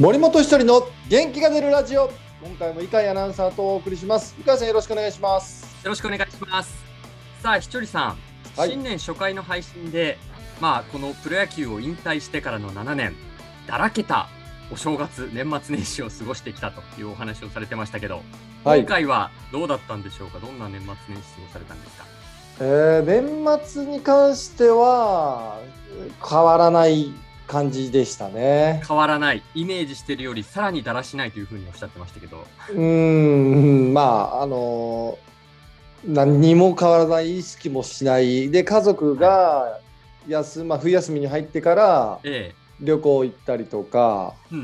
森本一人の元気が出るラジオ。今回も伊海アナウンサーとお送りします。伊海さんよろしくお願いします。よろしくお願いします。さあひとりさん、はい、新年初回の配信でまあこのプロ野球を引退してからの7年だらけたお正月年末年始を過ごしてきたというお話をされてましたけど、はい、今回はどうだったんでしょうか？どんな年末年始過ごされたんですか？えー、年末に関しては変わらない感じでしたね。変わらないイメージしてるよりさらにだらしないというふうにおっしゃってましたけど。うんまああの何にも変わらない意識もしない。で家族が休、まあ、冬休みに入ってから旅行行ったりとか、え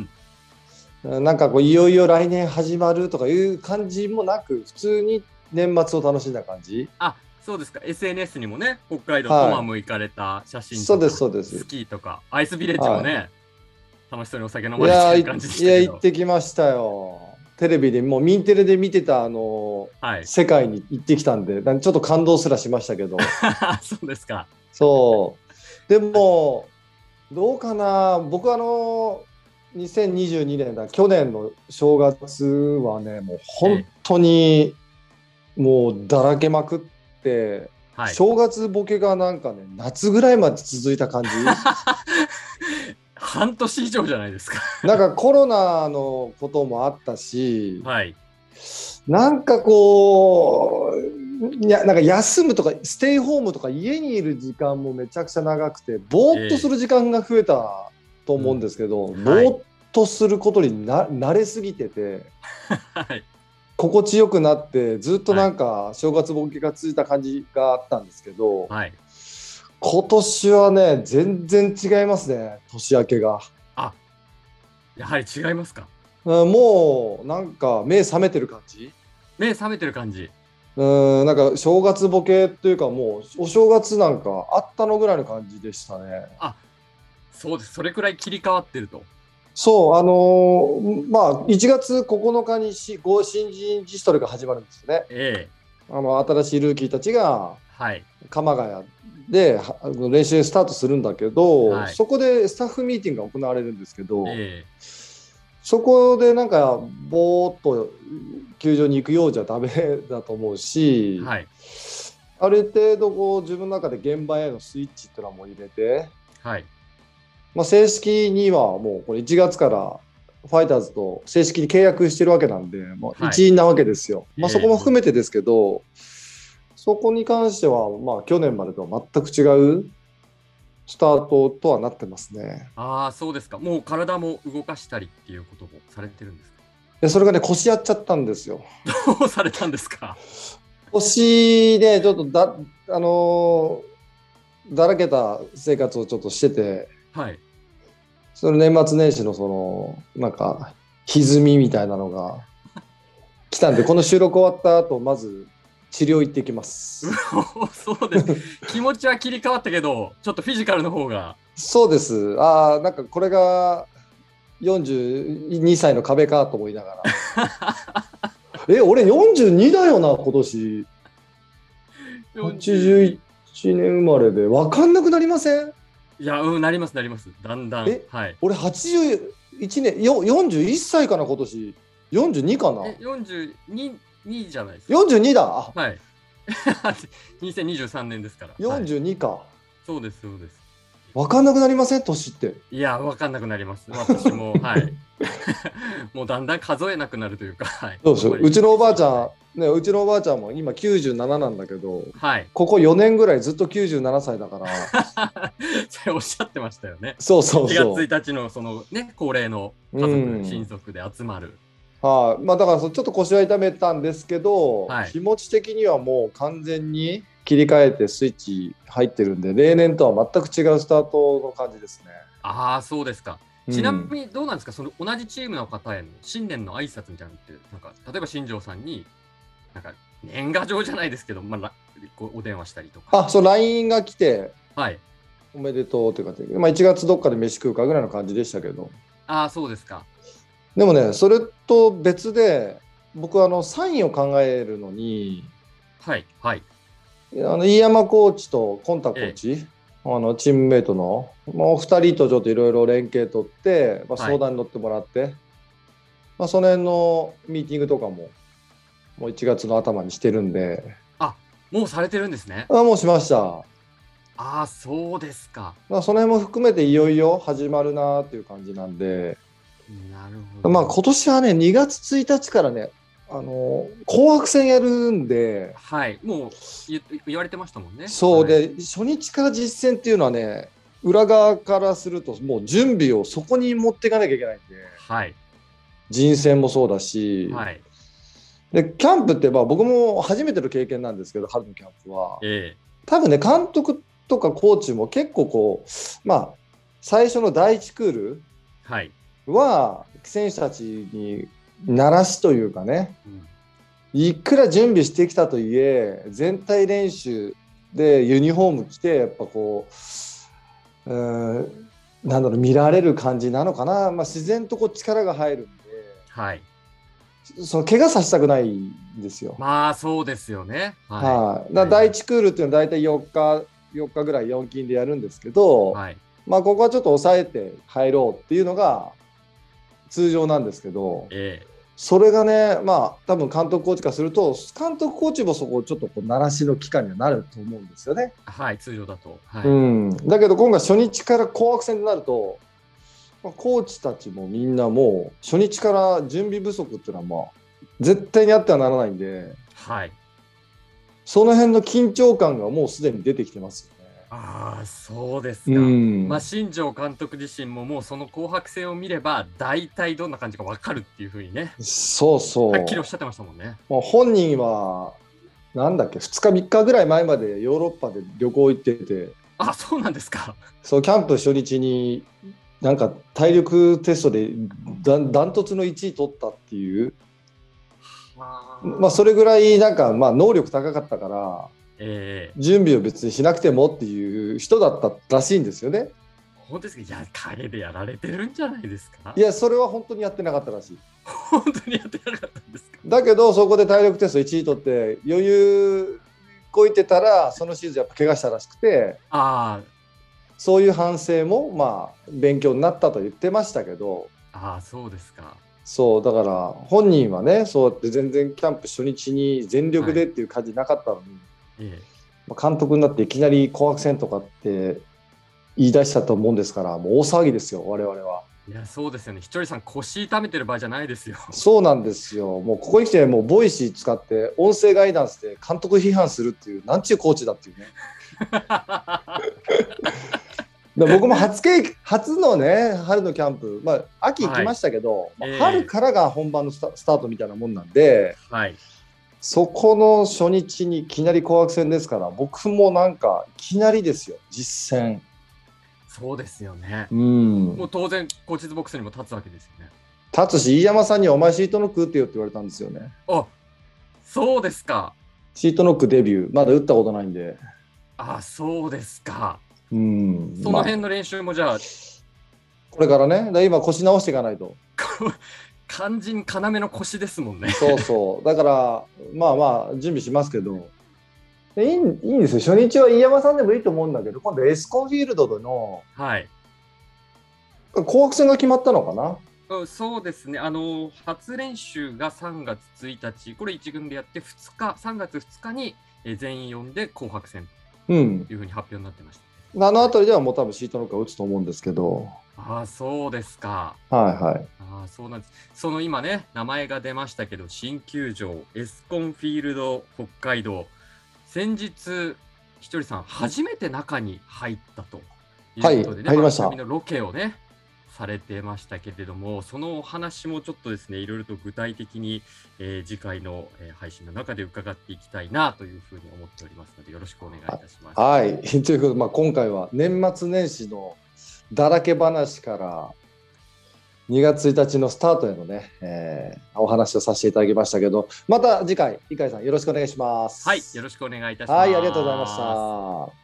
え、なんかこういよいよ来年始まるとかいう感じもなく普通に年末を楽しんだ感じ。あそうですか。SNS にもね北海道トマム行かれた写真とか、そうですそうです。スキーとかアイスビレッジもね、はい、楽しそうにお酒飲まれてる感じでしたいや行ってきましたよ。テレビでもうミンテレで見てたあの、はい、世界に行ってきたんでちょっと感動すらしましたけど。そうですか。そう。でもどうかな。僕あの2022年だ去年の正月はねもう本当にもうだらけまくって、はい、正月ボケがなんかね夏ぐらいまで続いた感じ。半年以上じゃないですか。なんかコロナのこともあったし、はい、なんかこういやなんか休むとかステイホームとか家にいる時間もめちゃくちゃ長くてぼーっとする時間が増えたと思うんですけど、えーうん、ぼーっとすることにな慣れすぎてて、はい、心地よくなってずっとなんか正月ボケが続いた感じがあったんですけど、はい、今年はね全然違いますね年明けが。あやはり違いますか？もうなんか目覚めてる感じ。目覚めてる感じ。うんなんか正月ボケっていうかもうお正月なんかあったのぐらいの感じでしたね。あそうです。それくらい切り替わってるとそう、あのー、まあ、1月9日にし新人自主トレが始まるんですよね。ええ、あの新しいルーキーたちが、はい、鎌ヶ谷で練習スタートするんだけど、はい、そこでスタッフミーティングが行われるんですけど、ええ、そこでなんかぼーっと球場に行くようじゃダメだと思うし、はい、ある程度こう自分の中で現場へのスイッチっていうのはもう入れて、はい、まあ、正式にはもうこれ1月からファイターズと正式に契約してるわけなんで、まあ、一員なわけですよ。はい、まあ、そこも含めてですけど、えー、そこに関しては、まあ、去年までとは全く違うスタートとはなってますね。ああ、そうですか。もう体も動かしたりっていうこともされてるんですか？いそれがね、腰やっちゃったんですよ。ど うされたんですか？腰で、ちょっとだ、あのー、だらけた生活をちょっとしてて、はい。その年末年始のその、なんか、歪みみたいなのが来たんで、この収録終わった後、まず治療行ってきます。そうです。気持ちは切り替わったけど、ちょっとフィジカルの方が。そうです。ああ、なんかこれが42歳の壁かと思いながら。え、俺42だよな、今年。81年生まれで。分かんなくなりません？いや、うん、なります、なります。だんだん。え、はい、俺81年、よ41歳かな、今年。42かな？え、42、2じゃないですか。42だ。はい。2023年ですから。42か。はい、そうです、そうです。分かんなくなりません？年って。いや、分かんなくなります。私も、はい。もうだんだん数えなくなるというか、はい。そうそう？うちのおばあちゃん、ね、うちのおばあちゃんも今97なんだけど、はい、ここ4年ぐらいずっと97歳だから。それおっしゃってましたよね。そうそうそう。1月1日のそのね、恒例の家族、うん、親族で集まる。はい、まあ、だからちょっと腰は痛めたんですけど、はい、気持ち的にはもう完全に切り替えてスイッチ入ってるんで例年とは全く違うスタートの感じですね。ああそうですか。ちなみにどうなんですか、うん、その同じチームの方への新年の挨拶みたいなのってなんか例えば新庄さんになんか年賀状じゃないですけど、まあ、お電話したりとか。あそう LINE が来て、はい、おめでとうっていうか、まあ、1月どっかで飯食うかぐらいの感じでしたけど。ああそうですか。でもね、それと別で、僕あのサインを考えるのに、はい、はい。あの飯山コーチとコンタコーチ、あのチームメイトのもう2人とちょっといろいろ連携取って、まあ、はい相談に乗ってもらって、まあ、その辺のミーティングとかももう1月の頭にしてるんでもうされてるんですね。あもうしました。ああ、そうですか。まあ、その辺も含めていよいよ始まるなっていう感じなんで、なるほど。まあ、今年はね2月1日からねあの紅白戦やるんではい、もう言言われてましたもんね。そうはい、で、初日から実戦っていうのはね裏側からするともう準備をそこに持っていかなきゃいけないんではい、人選もそうだし、はい、でキャンプってまあ僕も初めての経験なんですけど春のキャンプは。え多分ね監督とかコーチも結構こうまあ最初の第一クールえはい、は選手たちに慣らしというかね。うんいくら準備してきたといえ全体練習でユニフォーム着てやっぱこううーんなんだろう見られる感じなのかな、まあ、自然とこう力が入るんはい。でその怪我させたくないんですよ。まあ、そうですよね。ははい、だ第1クールっていうのは大体4日4日ぐらい4勤でやるんですけど、い、はい、まあ、ここはちょっと抑えて入ろうっていうのが通常なんですけど。ええそれがねまあ多分監督コーチからすると監督コーチもそこをちょっとこう鳴らしの期間にはなると思うんですよね。はい、通常だと。はい、うん、だけど今回初日から紅白戦になると、まあコーチたちもみんなもう初日から準備不足っていうのはまあ絶対にあってはならないんではい。その辺の緊張感がもうすでに出てきてます。ああ、そうですか。うんまあ、新庄監督自身ももうその紅白戦を見れば大体どんな感じか分かるっていうふうにねそうそう。はっきりおっしゃってましたもんね。もう本人はなんだっけ2日3日ぐらい前までヨーロッパで旅行行っててあそうなんですか。そうキャンプ初日になんか体力テストでダンダントツの1位取ったっていう、まあ、それぐらいなんかまあ能力高かったからええ準備を別にしなくてもっていう人だったらしいんですよね。本当ですか？いや陰でやられてるんじゃないですか？いやそれは本当にやってなかったらしい。本当にやってなかったんですか？だけどそこで体力テスト1位取って余裕こいてたらそのシーズンやっぱ怪我したらしくてあそういう反省もまあ勉強になったと言ってましたけどあああそうですか。そうだから本人はねそうやって全然キャンプ初日に全力でっていう感じなかったのに、ええまあ監督になっていきなり紅白戦とかって言い出したと思うんですからもう大騒ぎですよ我々は。いやそうですよね。ひとりさん腰痛めてる場合じゃないですよ。そうなんですよもうここに来てもう Voicy 使って音声ガイダンスで監督批判するっていうなんちゅうコーチだっていうね。で僕も初経初のね春のキャンプ、まあ、秋行きましたけど、まあええ春からが本番のスタスタートみたいなもんなんではい。そこの初日にいきなり紅白戦ですから僕もなんかいきなりですよ実戦。そうですよね。うんもう当然コーチズボックスにも立つわけですよね。立つし飯山さんに「お前シートノック打ってよ」って言われたんですよね。あそうですか。シートノックデビューまだ打ったことないんで。あそうですか。うんまあその辺の練習もじゃあ、これからね今腰直していかないと。こ肝心要の腰ですもんね。そうそう。だから、まあまあ、準備しますけど。でいいいいんですよ。初日は飯山さんでもいいと思うんだけど、今度エスコンフィールドでのはい。紅白戦が決まったのかな？うんそうですね、あの初練習が3月1日、これ1軍でやって、2日、3月2日にえー全員呼んで紅白戦うんと。いうふうに発表になってました。あの辺りではもう多分シートノックは打つと思うんですけど。ああ、そうですか。はいはい。ああ、そうなんです。その今ね、名前が出ましたけど、新球場、エスコンフィールド北海道、先日、ひとりさん、初めて中に入ったということでね、はい入りましたのロケをね、されてましたけれども、そのお話もちょっとですね、いろいろと具体的に、えー次回の、えー配信の中で伺っていきたいなというふうに思っておりますので、よろしくお願いいたします。はい。ということで、まあ、今回は年末年始のだらけ話から2月1日のスタートへのね、えーお話をさせていただきましたけど、また次回、井海さんよろしくお願いします。はい、よろしくお願いいたします。はい、ありがとうございました。